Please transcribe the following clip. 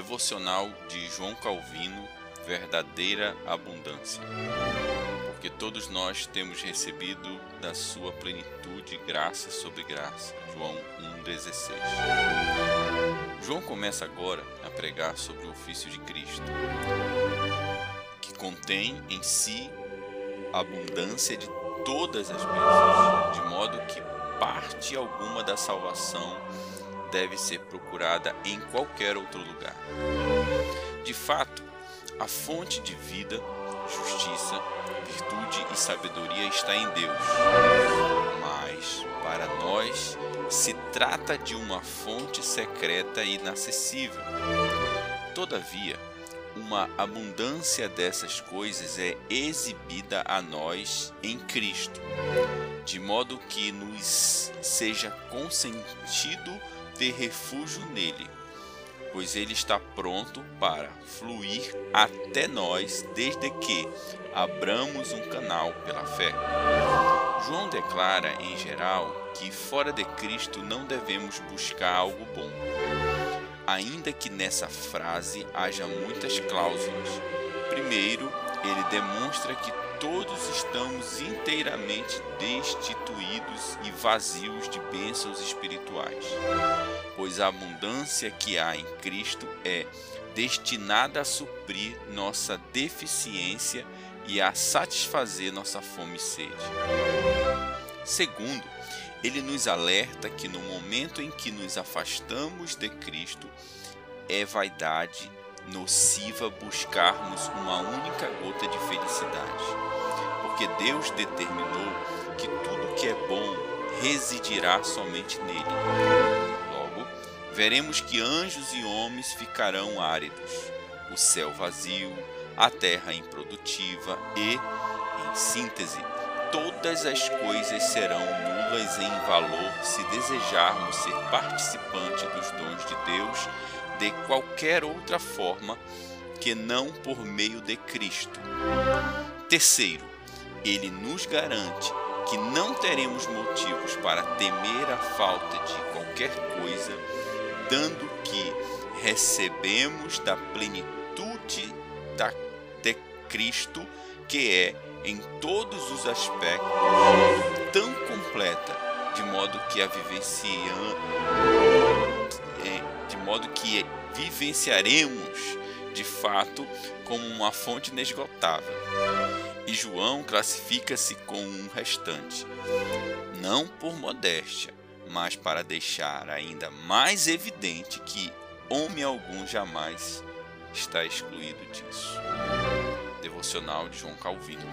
Devocional de João Calvino, Verdadeira Abundância. Porque todos nós temos recebido da sua plenitude graça sobre graça. João 1,16. João começa agora a pregar sobre o ofício de Cristo, que contém em si a abundância de todas as bênçãos, de modo que parte alguma da salvação deve ser procurada em qualquer outro lugar. De fato, a fonte de vida, justiça, virtude e sabedoria está em Deus. Mas, para nós, se trata de uma fonte secreta e inacessível. Todavia, uma abundância dessas coisas é exibida a nós em Cristo, de modo que nos seja consentido ter refúgio nele, pois ele está pronto para fluir até nós desde que abramos um canal pela fé. João declara, em geral, que fora de Cristo não devemos buscar algo bom, ainda que nessa frase haja muitas cláusulas. Primeiro, ele demonstra que todos estamos inteiramente destituídos e vazios de bênçãos espirituais, pois a abundância que há em Cristo é destinada a suprir nossa deficiência e a satisfazer nossa fome e sede. Segundo, ele nos alerta que no momento em que nos afastamos de Cristo, é vaidade nociva buscarmos uma única gota de felicidade, porque Deus determinou que tudo que é bom residirá somente nele. Logo, veremos que anjos e homens ficarão áridos, o céu vazio, a terra improdutiva e, em síntese, todas as coisas serão nulas em valor se desejarmos ser participante dos dons de Deus de qualquer outra forma que não por meio de Cristo. Terceiro, ele nos garante que não teremos motivos para temer a falta de qualquer coisa, dando que recebemos da plenitude da, de Cristo, que é em todos os aspectos tão completa, de modo que a vivenciamos de modo que vivenciaremos de fato como uma fonte inesgotável. E João classifica-se com um restante, não por modéstia, mas para deixar ainda mais evidente que homem algum jamais está excluído disso. Devocional de João Calvino.